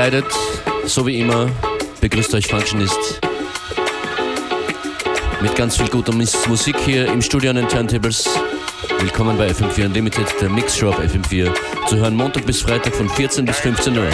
Verkleidet, so wie immer, begrüßt euch Functionist. Mit ganz viel guter Musik hier im Studio an den Turntables. Willkommen bei FM4 Unlimited, der Mixshow auf FM4. Zu hören Montag bis Freitag von 14 bis 15 Uhr.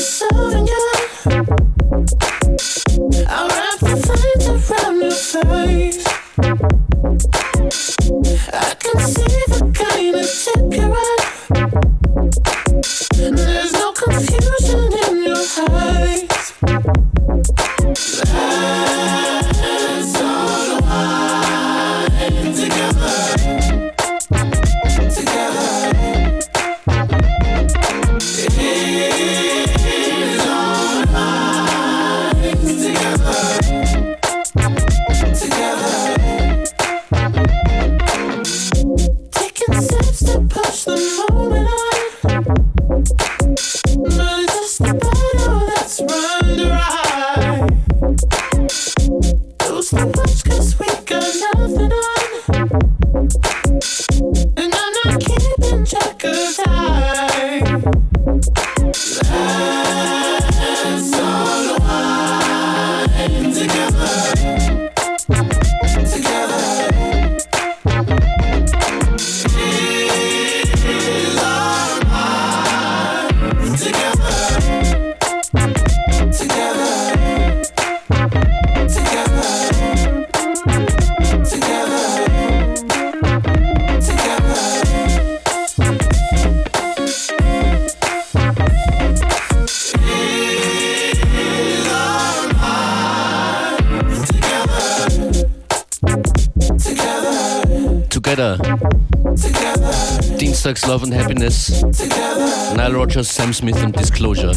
Dienstags Sam Smith and Disclosure.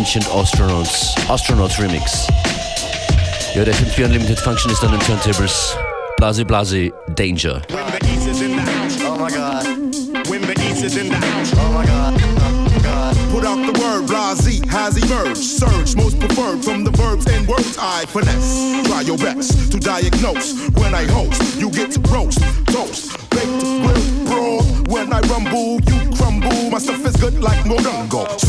Ancient Astronauts, Astronauts Remix. Ja, der FM4 Unlimited Function ist an den Turntables. Blahzay Blahzay Danger. When the east is in the house. Oh my god. When the east is in the house. Oh, oh my god. Put out the word, Blahzay has emerged. Surge, most preferred from the verbs and words I finesse. Try your best to diagnose. When I host, you get to roast, toast, baked, grilled, broad. When I rumble, you crumble. My stuff is good like Morongo.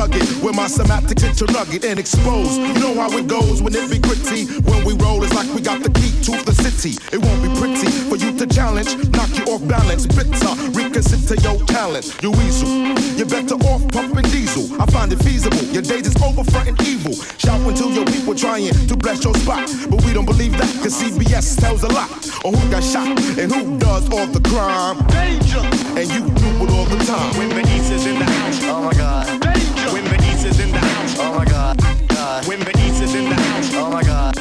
Unplug it with my semantics into nugget and expose. You know how it goes when it be gritty. When we roll, it's like we got the key to the city. It won't be pretty for you to challenge, knock you off balance. Bitter, reconsider your talent. You weasel, you're better off pumping diesel. I find it feasible. Your days is over fronting evil. Shouting to your people trying to bless your spot. But we don't believe that, cause CBS tells a lot on who got shot and who does all the crime. Danger! And you do it all the time. When the east is in the When the east is in the house. Oh my god.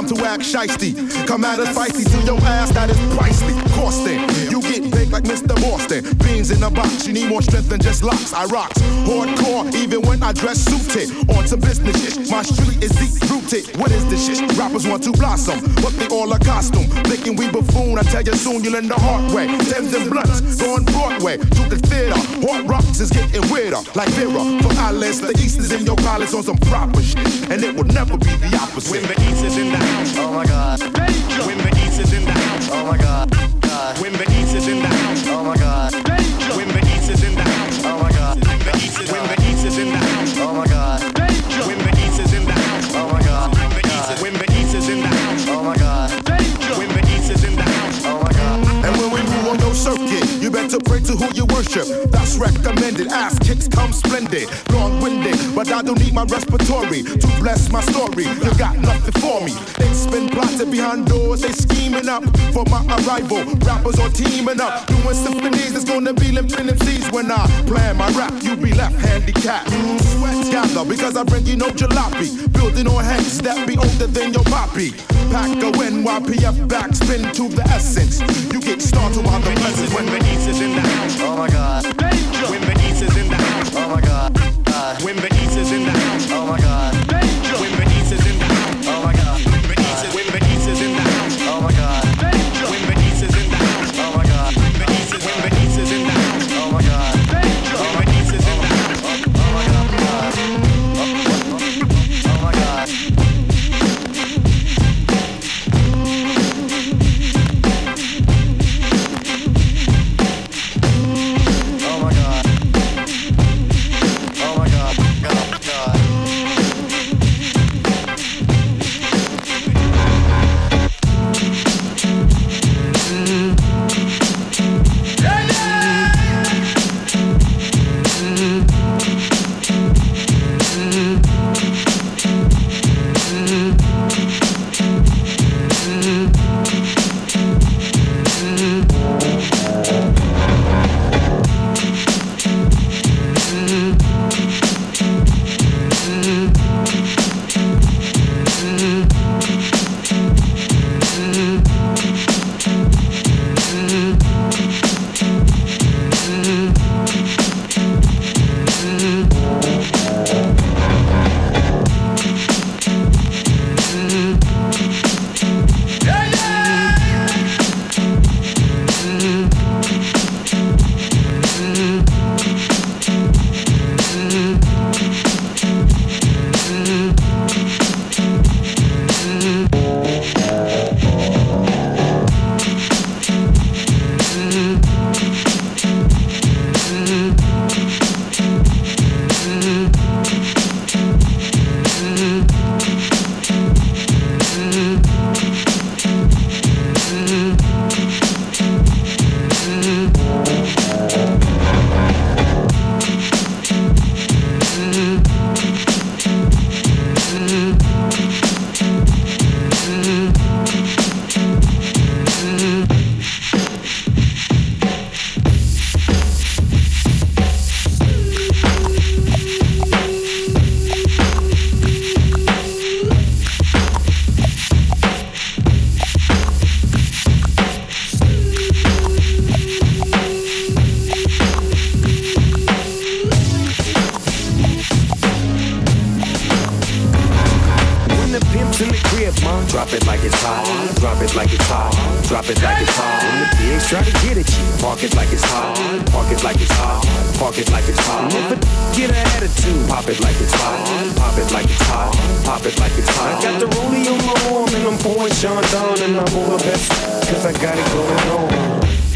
Time to act shisty. Come at us feisty to your ass, that is pricey. Costing, you get big like Mr. Boston. Beans in a box, you need more strength than just locks. I rocks hardcore, even when I dress suited. On some business shit, my street is deep rooted. What is this shit? Rappers want to blossom, but they all a costume. Thinking we buffoon, I tell you soon you'll learn the hard way. Thames and blunts, going Broadway to the theater. Hard rocks is getting weirder, like Vera. From Alice, the East is in your palace on some proper shit, and it will never be the opposite. When the east is in the house. Oh my god. When the east is in the house. Oh my god. god. When the east is in the house. Oh my god. You better pray to who you worship. That's recommended. Ass kicks come splendid. Long winded, but I don't need my respiratory to bless my story. You got nothing for me. It's been plotted behind doors. They scheming up for my arrival. Rappers are teaming up. Doing symphonies. It's gonna be limping MCs when I plan my rap. You be left handicapped. Sweat gather because I bring you no jalopy. Building on heads that be older than your poppy. Pack a NYPF backspin to the essence. You get started on the present When the is in the house. Oh my god. Danger! When the east is in the house. Oh my god. god. When the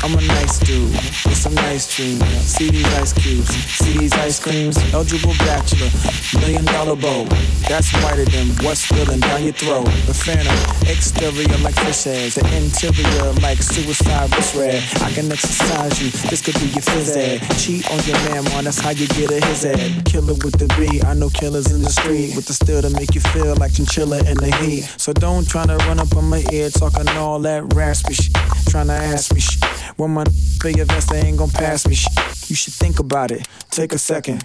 I'm a nice dude with some nice dreams. See these ice cubes, see these ice creams. Eligible bachelor, million dollar bow. That's whiter than what's spilling down your throat. The phantom, exterior like fish eggs, the interior like suicide wrist red. I can exercise you, this could be your phys ed. Cheat on your man, man, that's how you get a his ed. Killer with the B, I know killers in the street with the steel to make you feel like chinchilla in the heat. So don't try to run up on my ear talking all that raspy shit, trying to ask me shit. When my big vest, they ain't gon' pass me. You should think about it. Take a second.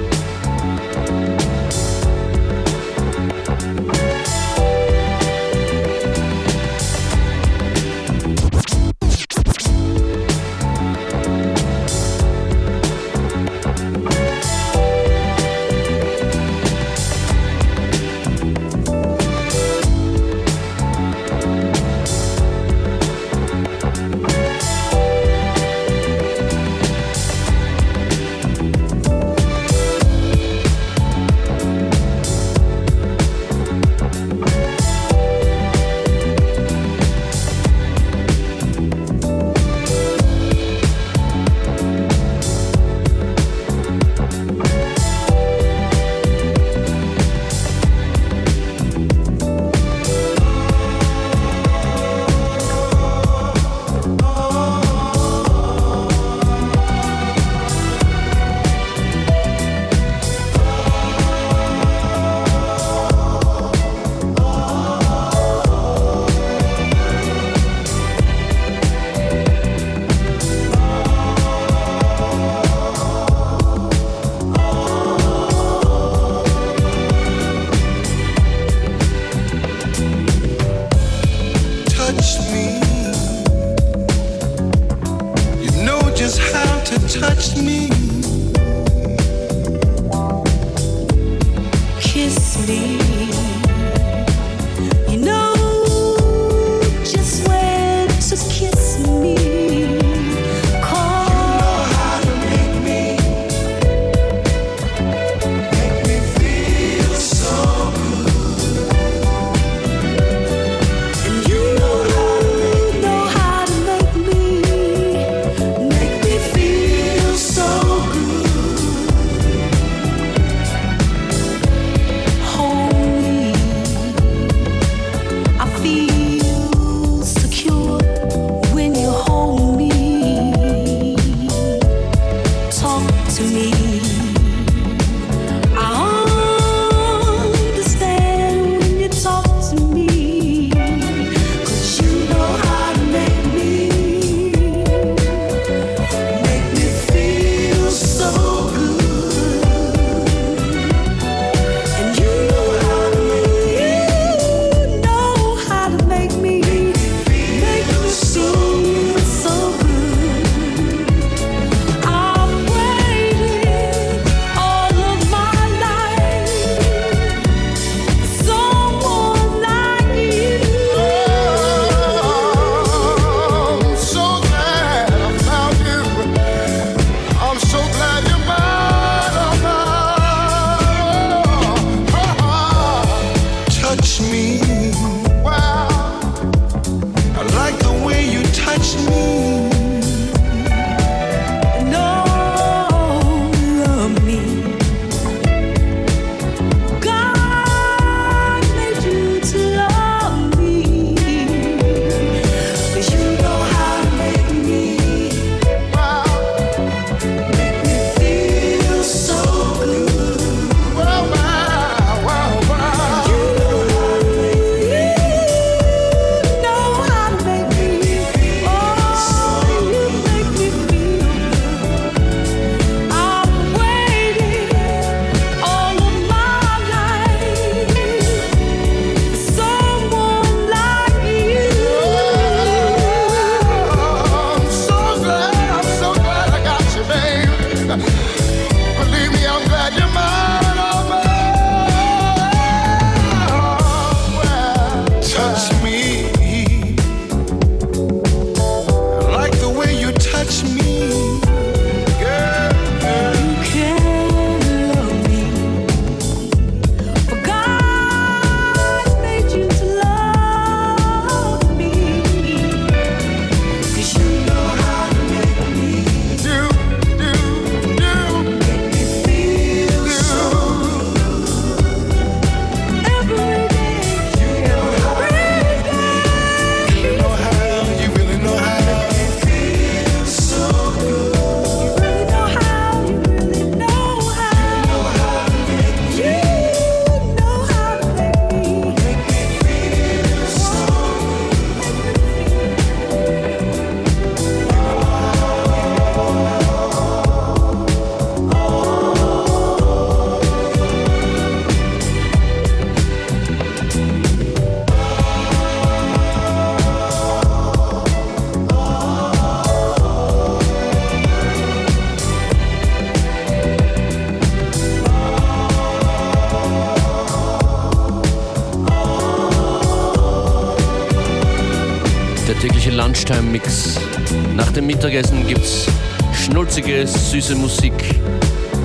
Schnulzige, süße Musik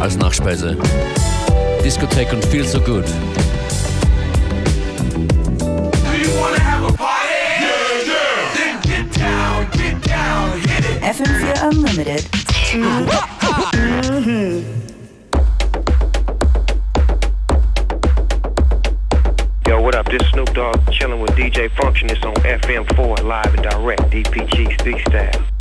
als Nachspeise. Discotheque und Feel So Good. FM4 Unlimited. Yo, what up? This Snoop Dogg chilling with DJ Functionist on FM4 live and direct. DPG speak style.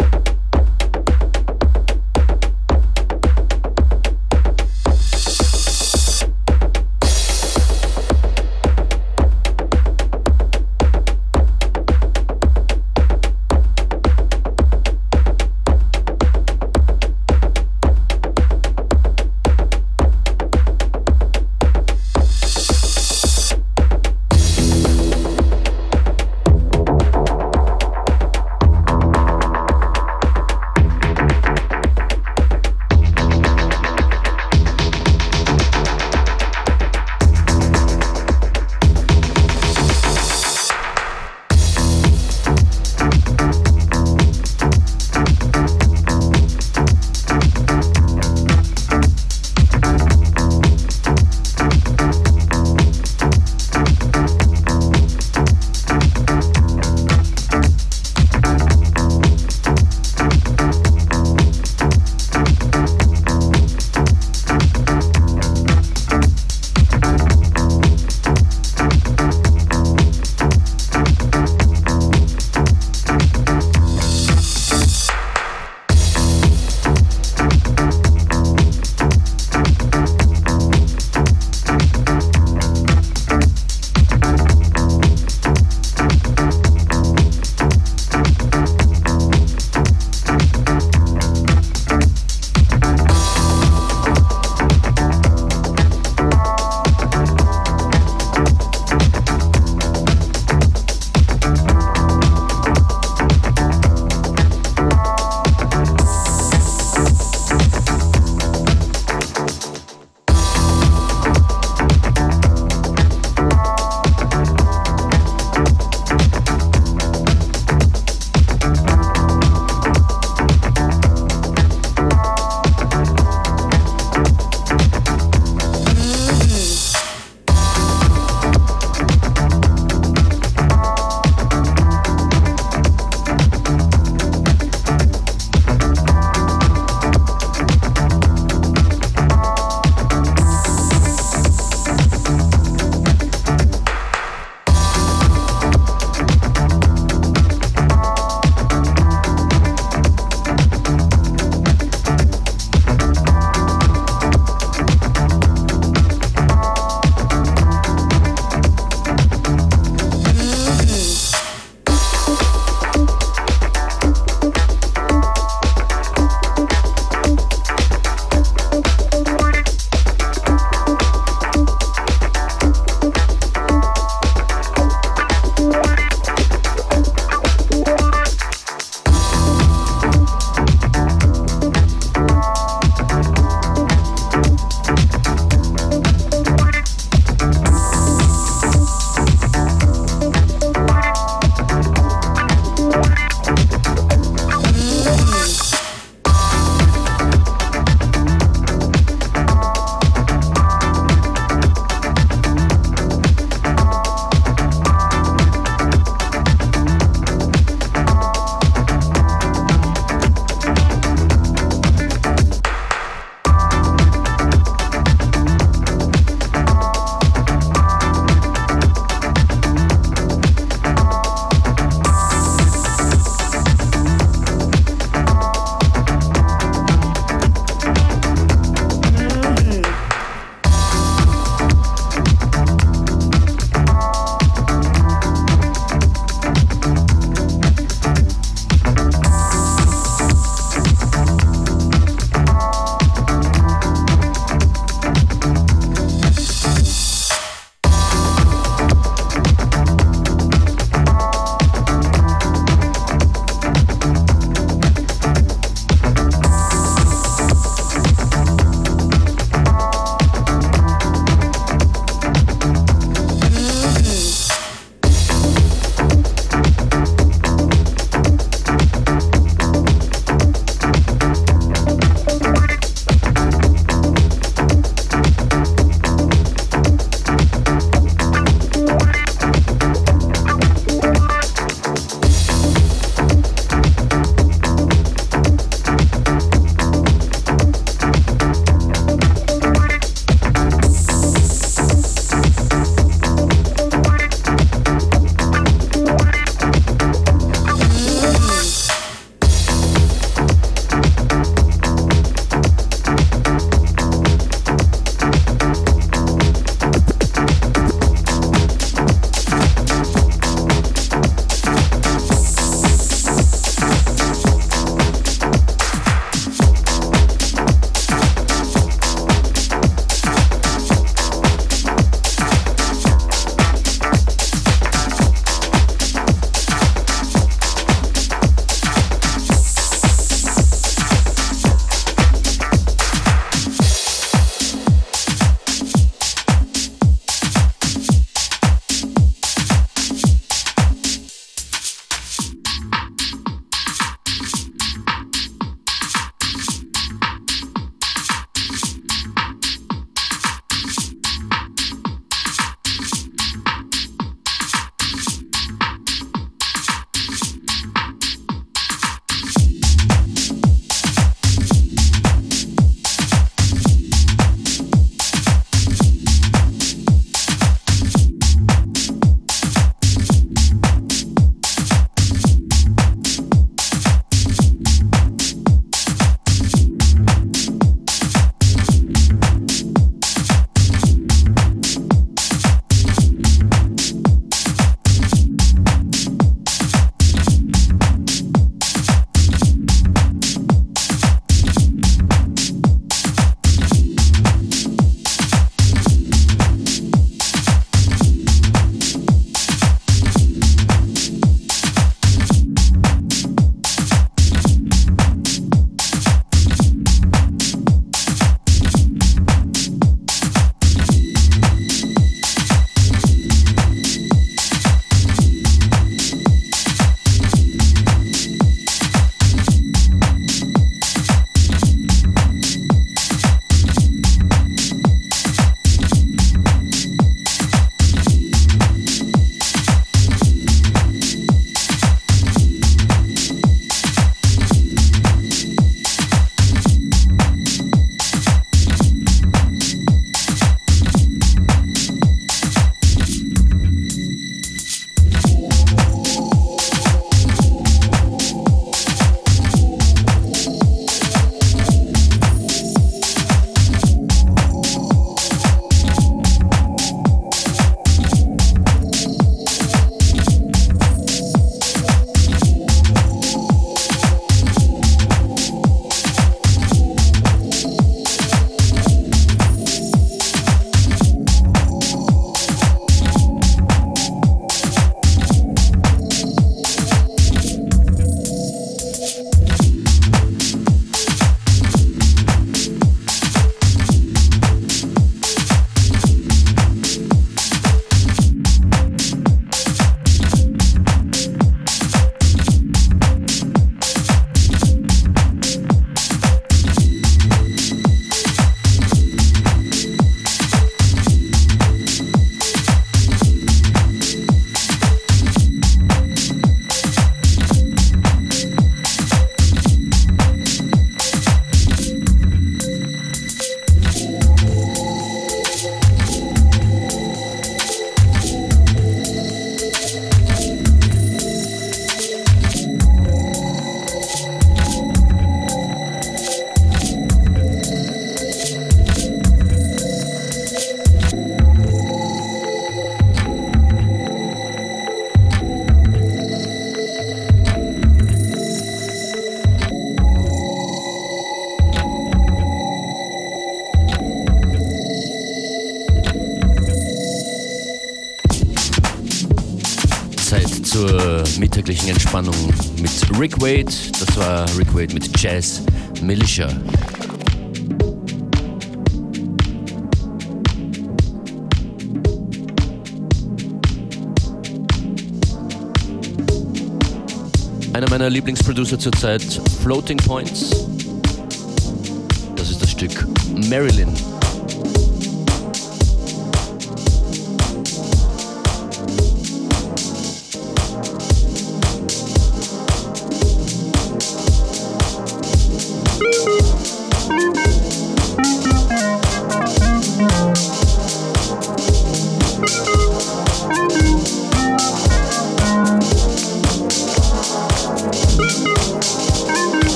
Mittäglichen Entspannung mit Rick Wade. Das war Rick Wade mit Jazz Militia. Einer meiner Lieblingsproducer zurzeit, Floating Points. Das ist das Stück Marilyn.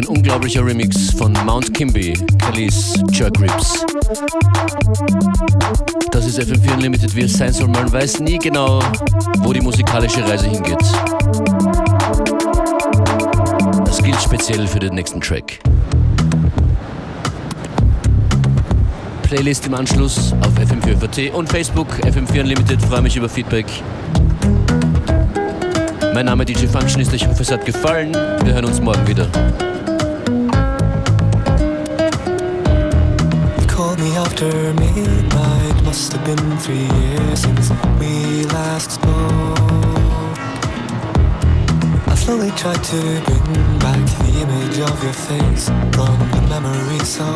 Unglaublicher Remix von Mount Kimby, Kellys Jerk Rips. Das ist FM4 Unlimited, wie es sein soll. Man weiß nie genau, wo die musikalische Reise hingeht. Das gilt speziell für den nächsten Track. Playlist im Anschluss auf FM4 und Facebook, FM4 Unlimited. Freue mich über Feedback. Mein Name DJ Functionist, ich hoffe es hat gefallen. Wir hören uns morgen wieder. After midnight. Must have been three years since we last spoke. I slowly tried to bring back the image of your face from the memory so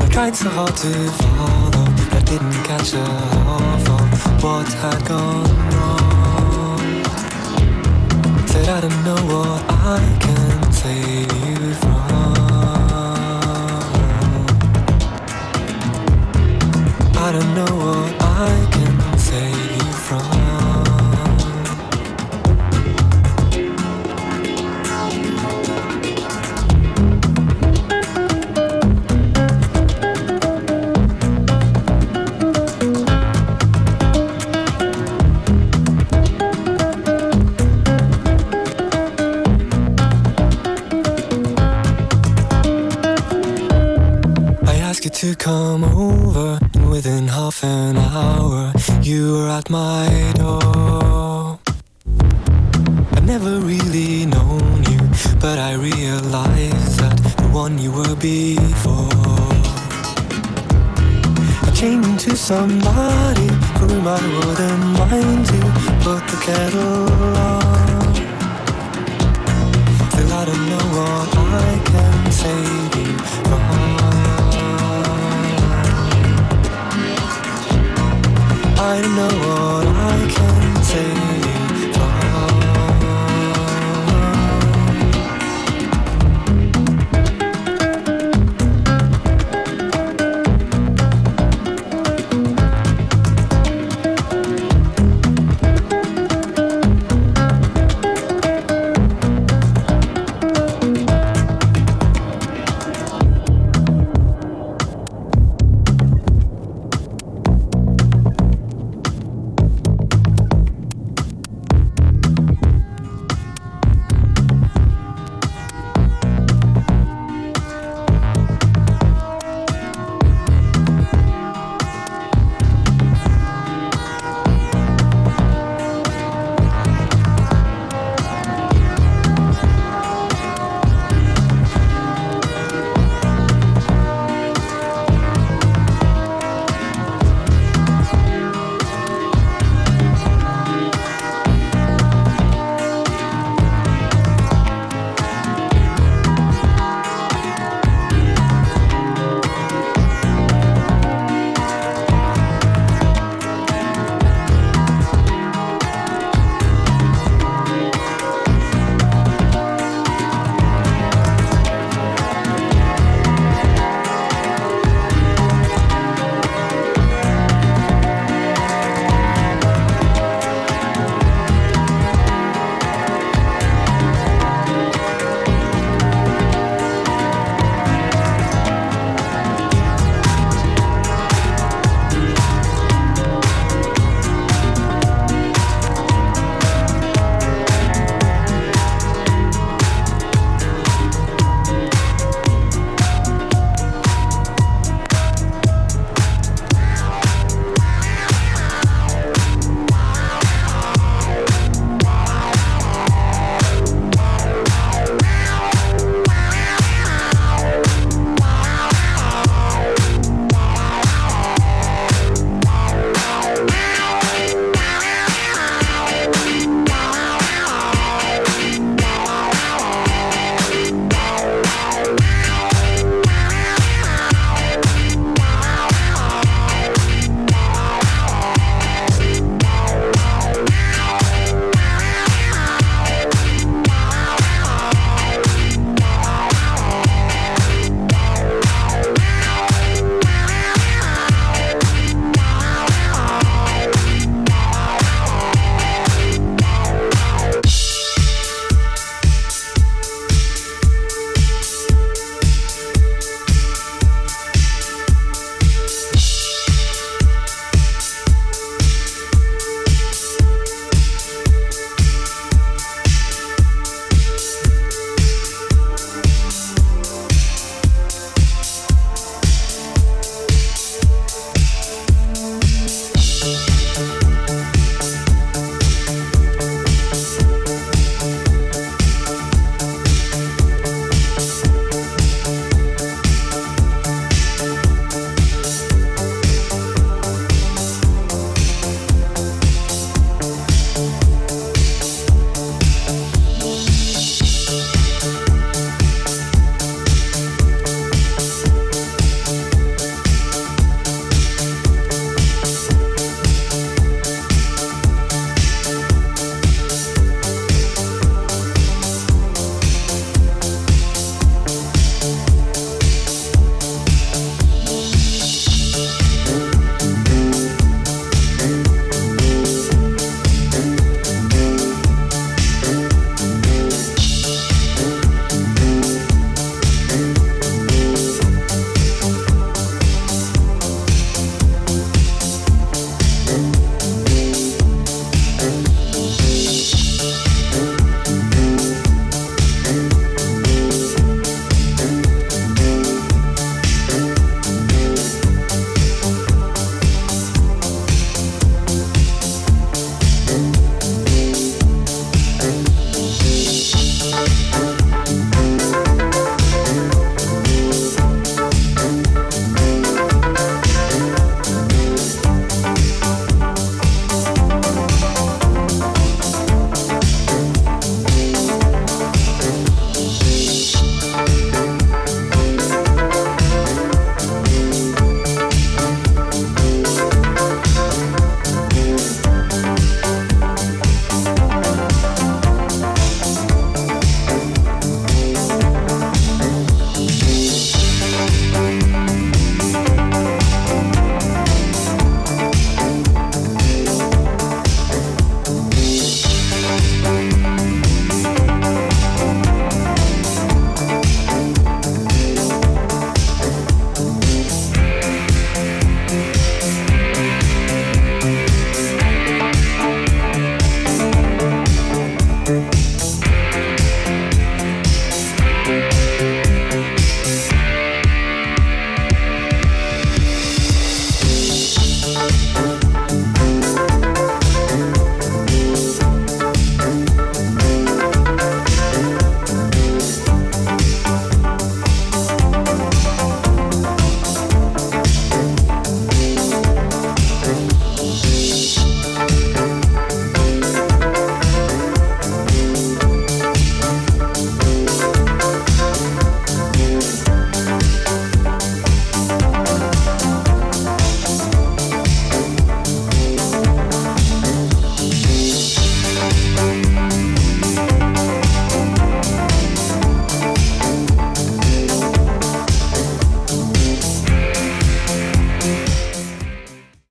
I tried so hard to follow, I didn't catch a half of what had gone wrong. Said I don't know what I can save you from. I don't know what I you were at my door. I've never really known you, but I realized that the one you were before. I changed into somebody whom I wouldn't mind to put the kettle on. Still, I don't know what I can save you. I know all I can take.